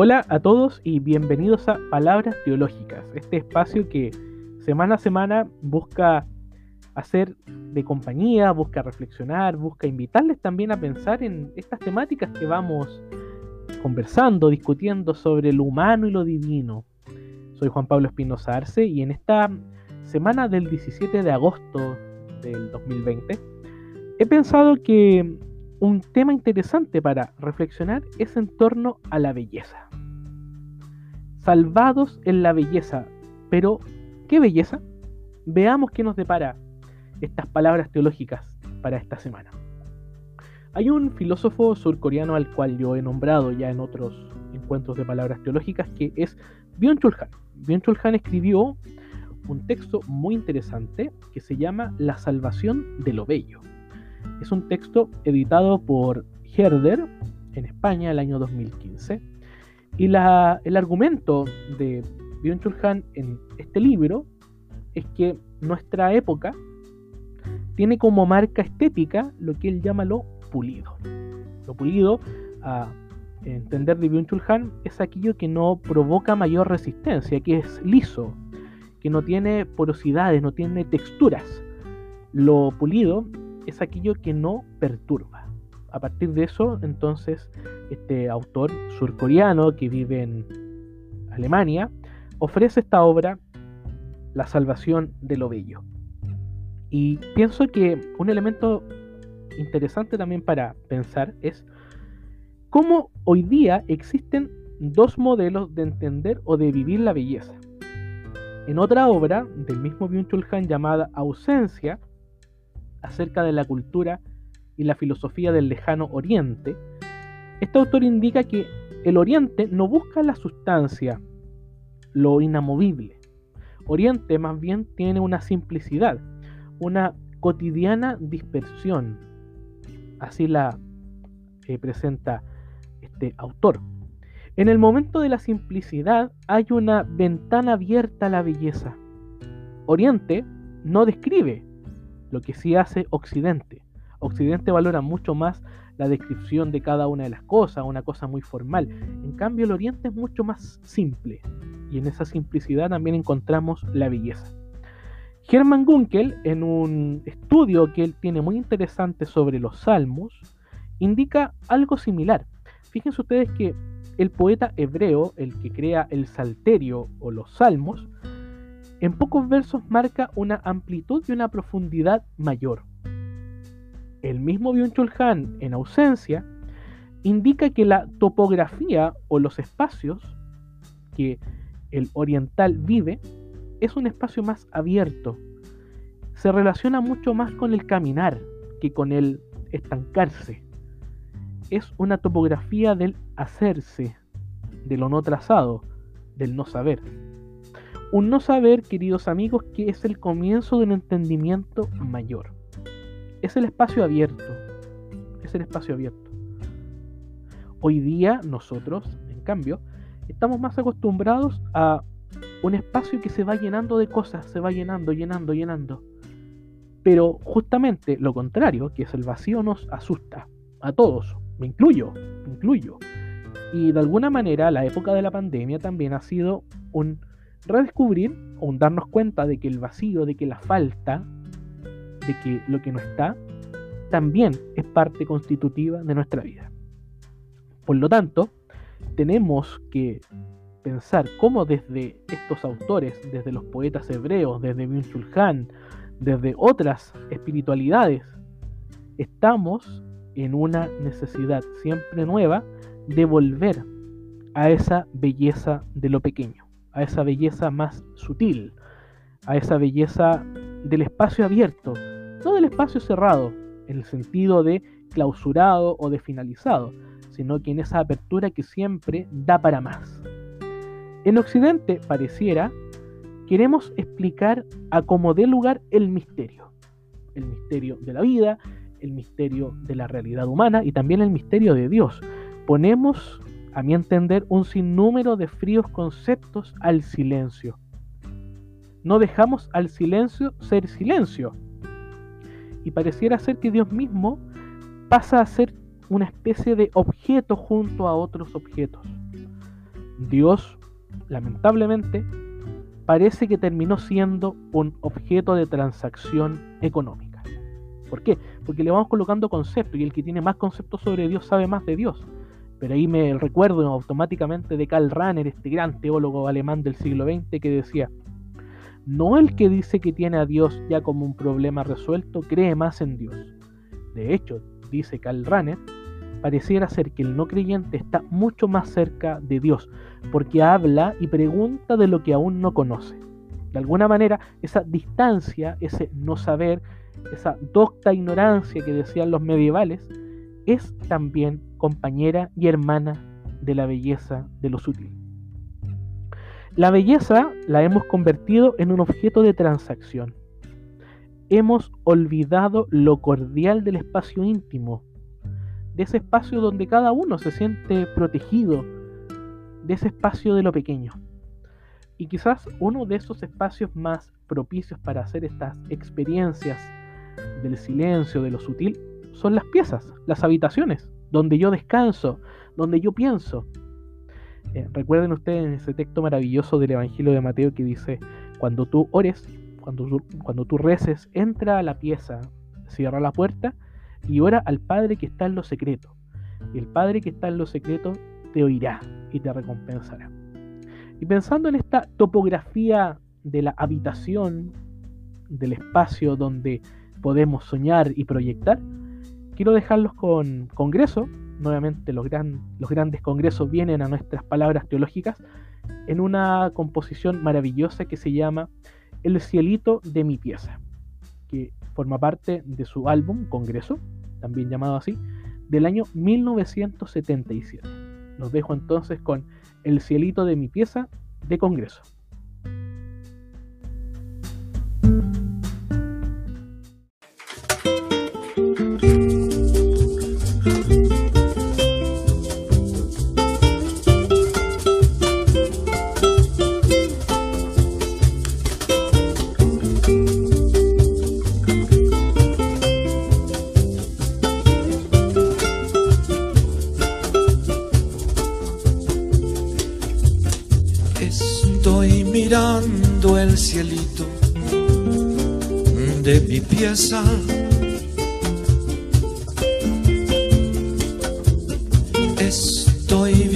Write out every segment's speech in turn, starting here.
Hola a todos y bienvenidos a Palabras Teológicas, este espacio que semana a semana busca hacer de compañía, busca reflexionar, busca invitarles también a pensar en estas temáticas que vamos conversando, discutiendo sobre lo humano y lo divino. Soy Juan Pablo Espinosa Arce y en esta semana del 17 de agosto del 2020 he pensado que un tema interesante para reflexionar es en torno a la belleza. Salvados en la belleza, pero ¿qué belleza? Veamos qué nos depara estas palabras teológicas para esta semana. Hay un filósofo surcoreano al cual yo he nombrado ya en otros encuentros de palabras teológicas que es Byung-Chul Han. Byung-Chul Han escribió un texto muy interesante que se llama La salvación de lo bello. Es un texto editado por Herder en España el año 2015. Y el argumento de Byung-Chul Han en este libro es que nuestra época tiene como marca estética lo que él llama lo pulido. Lo pulido, a entender de Byung-Chul Han, es aquello que no provoca mayor resistencia, que es liso, que no tiene porosidades, no tiene texturas. Lo pulido es aquello que no perturba. A partir de eso, entonces, este autor surcoreano que vive en Alemania ofrece esta obra, La salvación de lo bello. Y pienso que un elemento interesante también para pensar es cómo hoy día existen dos modelos de entender o de vivir la belleza. En otra obra del mismo Byung-Chul Han llamada Ausencia, acerca de la cultura y la filosofía del lejano Oriente, este autor indica que el Oriente no busca la sustancia, lo inamovible. Oriente más bien tiene una simplicidad, una cotidiana dispersión. Así la eh, presenta este autor. En el momento de la simplicidad hay una ventana abierta a la belleza. Oriente no describe lo que sí hace Occidente. Occidente valora mucho más la descripción de cada una de las cosas, una cosa muy formal. En cambio, el Oriente es mucho más simple y en esa simplicidad también encontramos la belleza. Hermann Gunkel, en un estudio que él tiene muy interesante sobre los salmos, indica algo similar. Fíjense ustedes que el poeta hebreo, el que crea el salterio o los salmos, en pocos versos marca una amplitud y una profundidad mayor. El mismo Byung-Chul Han, en ausencia, indica que la topografía o los espacios que el oriental vive es un espacio más abierto. Se relaciona mucho más con el caminar que con el estancarse. Es una topografía del hacerse, de lo no trazado, del no saber. Un no saber, queridos amigos, que es el comienzo de un entendimiento mayor. Es el espacio abierto. Es el espacio abierto. Hoy día nosotros, en cambio, estamos más acostumbrados a un espacio que se va llenando de cosas, se va llenando, llenando, llenando. Pero justamente lo contrario, que es el vacío, nos asusta a todos. Me incluyo, incluyo. Y de alguna manera la época de la pandemia también ha sido un redescubrir o darnos cuenta de que el vacío, de que la falta, de que lo que no está, también es parte constitutiva de nuestra vida. Por lo tanto, tenemos que pensar cómo desde estos autores, desde los poetas hebreos, desde Byung-Chul Han, desde otras espiritualidades, estamos en una necesidad siempre nueva de volver a esa belleza de lo pequeño a esa belleza más sutil, a esa belleza del espacio abierto, no del espacio cerrado, en el sentido de clausurado o de finalizado, sino que en esa apertura que siempre da para más. En Occidente, pareciera, queremos explicar a cómo dé lugar el misterio. El misterio de la vida, el misterio de la realidad humana y también el misterio de Dios. Ponemos a mi entender, un sinnúmero de fríos conceptos al silencio. No dejamos al silencio ser silencio. Y pareciera ser que Dios mismo pasa a ser una especie de objeto junto a otros objetos. Dios, lamentablemente, parece que terminó siendo un objeto de transacción económica. ¿Por qué? Porque le vamos colocando conceptos y el que tiene más conceptos sobre Dios sabe más de Dios. Pero ahí me recuerdo automáticamente de Karl Rahner, este gran teólogo alemán del siglo XX, que decía, no el que dice que tiene a Dios ya como un problema resuelto cree más en Dios. De hecho, dice Karl Rahner, pareciera ser que el no creyente está mucho más cerca de Dios, porque habla y pregunta de lo que aún no conoce. De alguna manera, esa distancia, ese no saber, esa docta ignorancia que decían los medievales, es también compañera y hermana de la belleza de lo sutil. La belleza la hemos convertido en un objeto de transacción. Hemos olvidado lo cordial del espacio íntimo, de ese espacio donde cada uno se siente protegido, de ese espacio de lo pequeño. Y quizás uno de esos espacios más propicios para hacer estas experiencias del silencio, de lo sutil, son las piezas, las habitaciones, donde yo descanso, donde yo pienso. Eh, recuerden ustedes ese texto maravilloso del Evangelio de Mateo que dice, cuando tú ores, cuando cuando tú reces, entra a la pieza, cierra la puerta y ora al Padre que está en lo secreto. Y el Padre que está en lo secreto te oirá y te recompensará. Y pensando en esta topografía de la habitación, del espacio donde podemos soñar y proyectar, quiero dejarlos con Congreso, nuevamente los, los grandes congresos vienen a nuestras palabras teológicas, en una composición maravillosa que se llama El cielito de mi pieza, que forma parte de su álbum Congreso, también llamado así, del año 1977. Los dejo entonces con El cielito de mi pieza de Congreso.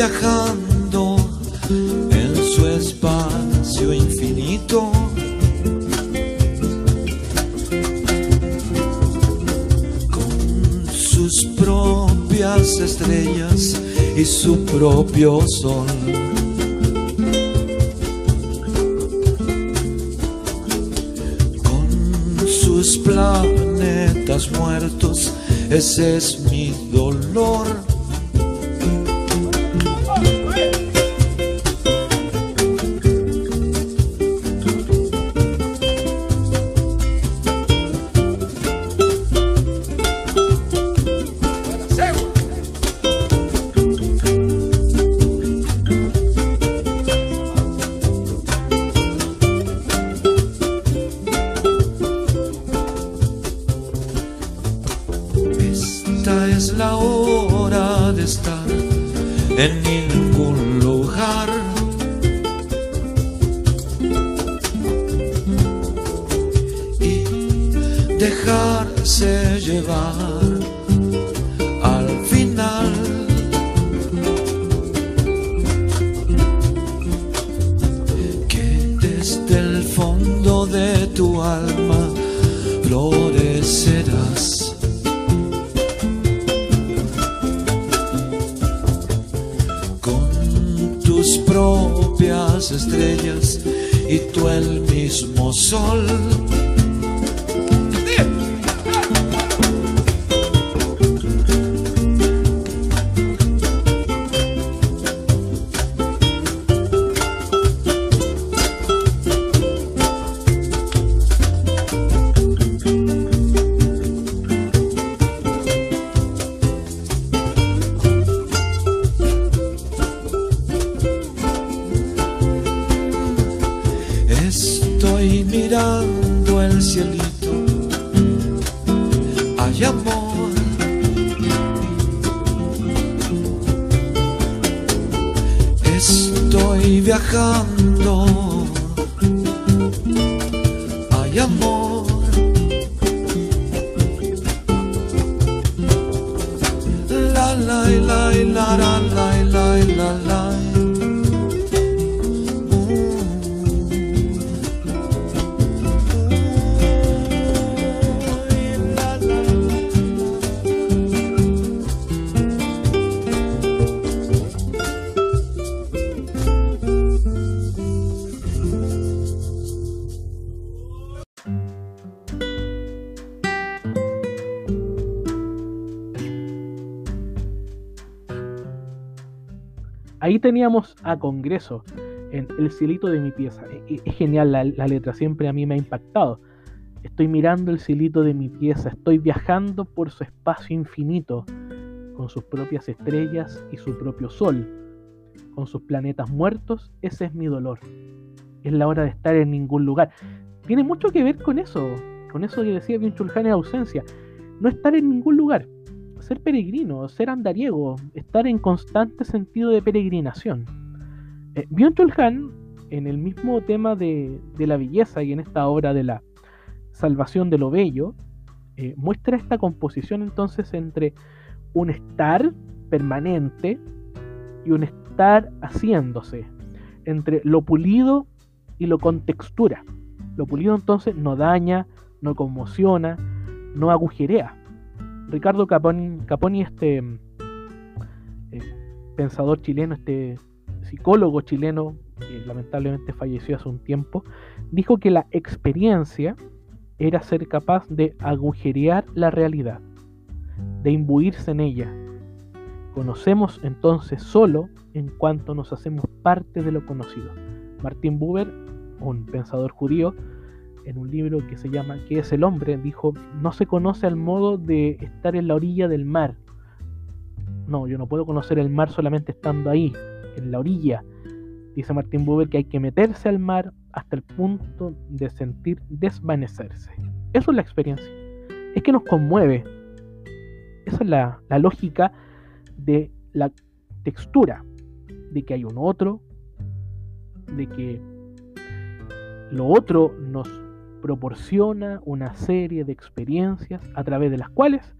Viajando en su espacio infinito. Con sus propias estrellas y su propio sol. planetas muertos, ese es mi dolor. llevar al final. Que desde el fondo de tu alma florecerás. Con tus propias estrellas y tú el mismo sol. La la la la la Ahí teníamos a Congreso en El cielito de mi pieza. E- e- Es genial la, letra, siempre a mí me ha impactado. Estoy mirando el cielito de mi pieza, estoy viajando por su espacio infinito, con sus propias estrellas y su propio sol, con sus planetas muertos, ese es mi dolor. Es la hora de estar en ningún lugar. Tiene mucho que ver con eso, con eso que decía Byung en ausencia. No estar en ningún lugar, ser peregrino, ser andariego, estar en constante sentido de peregrinación. Eh, en el mismo tema de, la belleza y en esta obra de la salvación de lo bello, eh, muestra esta composición entonces entre un estar permanente y un estar haciéndose, entre lo pulido y lo contextura. Lo pulido entonces no daña, no conmociona, no agujerea. Ricardo Caponi, Caponi este eh, pensador chileno, este psicólogo chileno, que lamentablemente falleció hace un tiempo, dijo que la experiencia era ser capaz de agujerear la realidad, de imbuirse en ella. Conocemos entonces solo en cuanto nos hacemos parte de lo conocido. Martin Buber, un pensador judío, en un libro que se llama ¿Qué es el hombre? dijo, no se conoce al modo de estar en la orilla del mar. No, yo no puedo conocer el mar solamente estando ahí, en la orilla. Dice Martin Buber que hay que meterse al mar hasta el punto de sentir desvanecerse. Eso es la experiencia. Es que nos conmueve. Esa es la, la lógica de la textura, de que hay un otro, de que lo otro nos proporciona una serie de experiencias a través de las cuales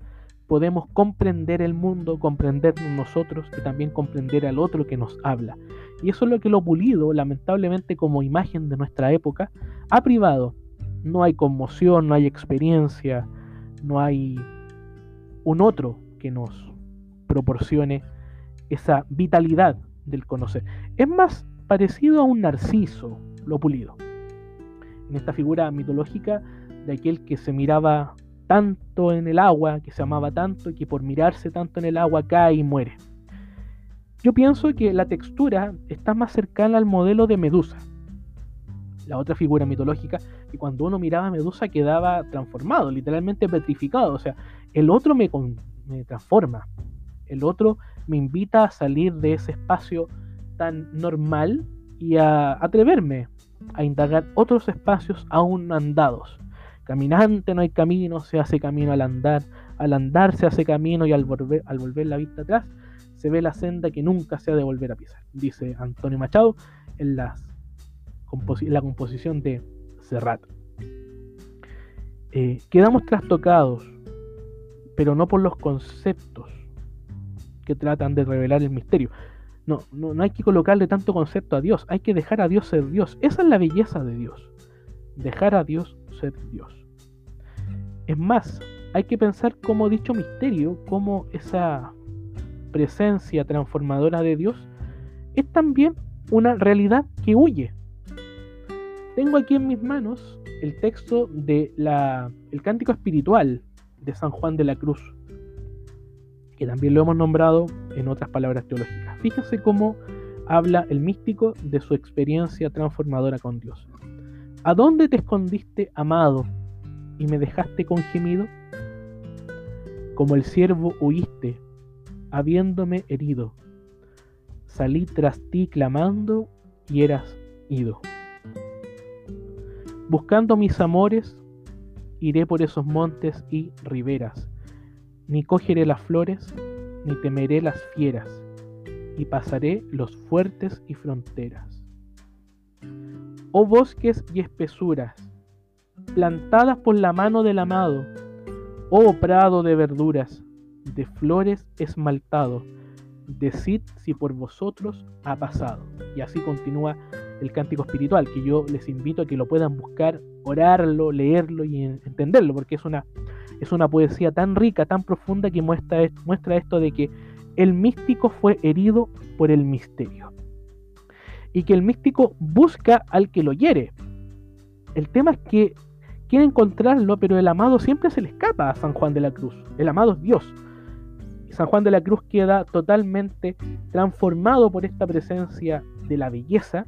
podemos comprender el mundo, comprendernos nosotros y también comprender al otro que nos habla. Y eso es lo que lo pulido, lamentablemente como imagen de nuestra época, ha privado. No hay conmoción, no hay experiencia, no hay un otro que nos proporcione esa vitalidad del conocer. Es más parecido a un narciso, lo pulido. En esta figura mitológica de aquel que se miraba tanto en el agua, que se amaba tanto y que por mirarse tanto en el agua cae y muere. Yo pienso que la textura está más cercana al modelo de Medusa, la otra figura mitológica, que cuando uno miraba a Medusa quedaba transformado, literalmente petrificado. O sea, el otro me, me transforma, el otro me invita a salir de ese espacio tan normal y a atreverme a indagar otros espacios aún andados. Caminante no hay camino, se hace camino al andar. Al andar se hace camino y al volver, al volver la vista atrás se ve la senda que nunca se ha de volver a pisar, dice Antonio Machado en las la composición de Serrat. Eh, quedamos trastocados, pero no por los conceptos que tratan de revelar el misterio. No, no, hay que colocarle tanto concepto a Dios, hay que dejar a Dios ser Dios. Esa es la belleza de Dios, dejar a Dios ser Dios. Es más, hay que pensar como dicho misterio, como esa presencia transformadora de Dios es también una realidad que huye. Tengo aquí en mis manos el texto de la, el cántico espiritual de San Juan de la Cruz, que también lo hemos nombrado en otras palabras teológicas. Fíjense cómo habla el místico de su experiencia transformadora con Dios. ¿A dónde te escondiste, amado, y me dejaste con gemido? Como el siervo huiste, habiéndome herido. Salí tras ti clamando y eras ido. Buscando mis amores, iré por esos montes y riberas. Ni cogeré las flores, ni temeré las fieras, y pasaré los fuertes y fronteras. oh bosques y espesuras, plantadas por la mano del amado, oh prado de verduras, de flores esmaltado, decid si por vosotros ha pasado. Y así continúa el cántico espiritual, que yo les invito a que lo puedan buscar, orarlo, leerlo y entenderlo, porque es una, es una poesía tan rica, tan profunda que muestra, muestra esto de que el místico fue herido por el misterio. Y que el místico busca al que lo hiere. El tema es que quiere encontrarlo, pero el amado siempre se le escapa a San Juan de la Cruz. El amado es Dios. San Juan de la Cruz queda totalmente transformado por esta presencia de la belleza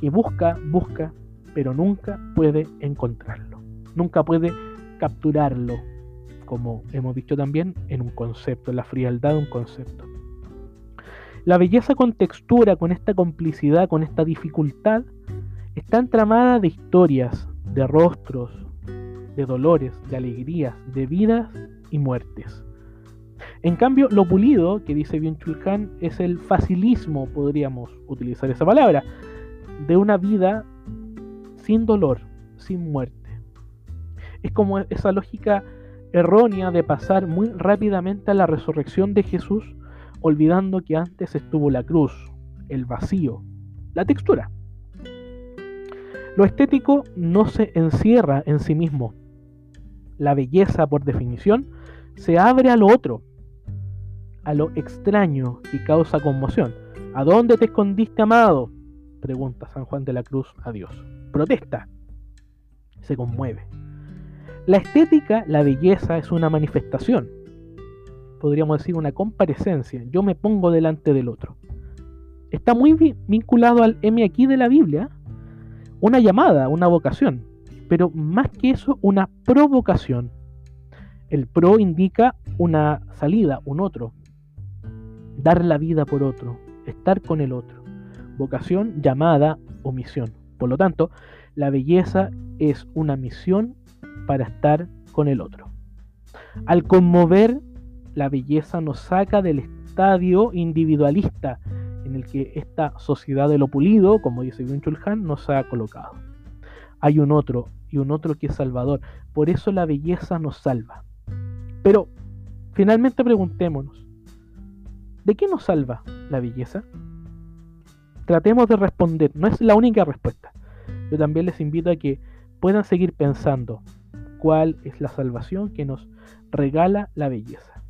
y busca, busca, pero nunca puede encontrarlo. Nunca puede capturarlo, como hemos visto también en un concepto, en la frialdad de un concepto. La belleza con textura, con esta complicidad, con esta dificultad, está entramada de historias, de rostros, de dolores, de alegrías, de vidas y muertes. En cambio, lo pulido, que dice bien Chulhan, es el facilismo, podríamos utilizar esa palabra, de una vida sin dolor, sin muerte. Es como esa lógica errónea de pasar muy rápidamente a la resurrección de Jesús, olvidando que antes estuvo la cruz, el vacío, la textura. Lo estético no se encierra en sí mismo. La belleza, por definición, se abre a lo otro, a lo extraño que causa conmoción. ¿A dónde te escondiste, amado? Pregunta San Juan de la Cruz a Dios. Protesta. Se conmueve. La estética, la belleza, es una manifestación. Podríamos decir una comparecencia. Yo me pongo delante del otro. Está muy vinculado al M aquí de la Biblia. Una llamada, una vocación. Pero más que eso, una provocación. El pro indica una salida, un otro. Dar la vida por otro. Estar con el otro vocación, llamada o misión. Por lo tanto, la belleza es una misión para estar con el otro. Al conmover, la belleza nos saca del estadio individualista en el que esta sociedad de lo pulido, como dice Byung Chul nos ha colocado. Hay un otro y un otro que es salvador. Por eso la belleza nos salva. Pero finalmente preguntémonos, ¿de qué nos salva la belleza? tratemos de responder. No es la única respuesta. Yo también les invito a que puedan seguir pensando cuál es la salvación que nos regala la belleza.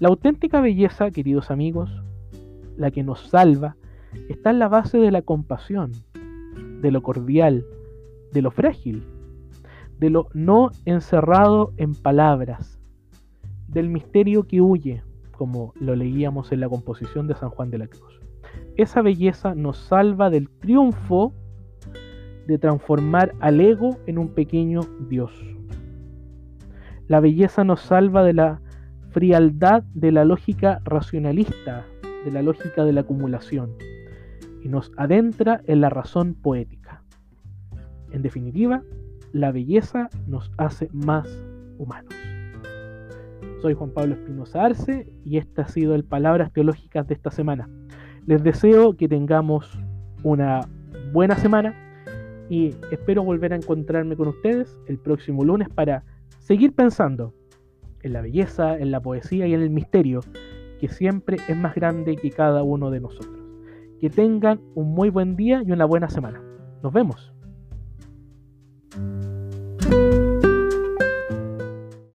La auténtica belleza, queridos amigos, la que nos salva, está en la base de la compasión, de lo cordial, de lo frágil, de lo no encerrado en palabras, del misterio que huye, como lo leíamos en la composición de San Juan de la Cruz. Esa belleza nos salva del triunfo de transformar al ego en un pequeño Dios. La belleza nos salva de la frialdad de la lógica racionalista, de la lógica de la acumulación, y nos adentra en la razón poética. En definitiva, la belleza nos hace más humanos. Soy Juan Pablo Espinosa Arce y esta ha sido el Palabras Teológicas de esta semana. Les deseo que tengamos una buena semana y espero volver a encontrarme con ustedes el próximo lunes para seguir pensando en la belleza, en la poesía y en el misterio que siempre es más grande que cada uno de nosotros. Que tengan un muy buen día y una buena semana. Nos vemos.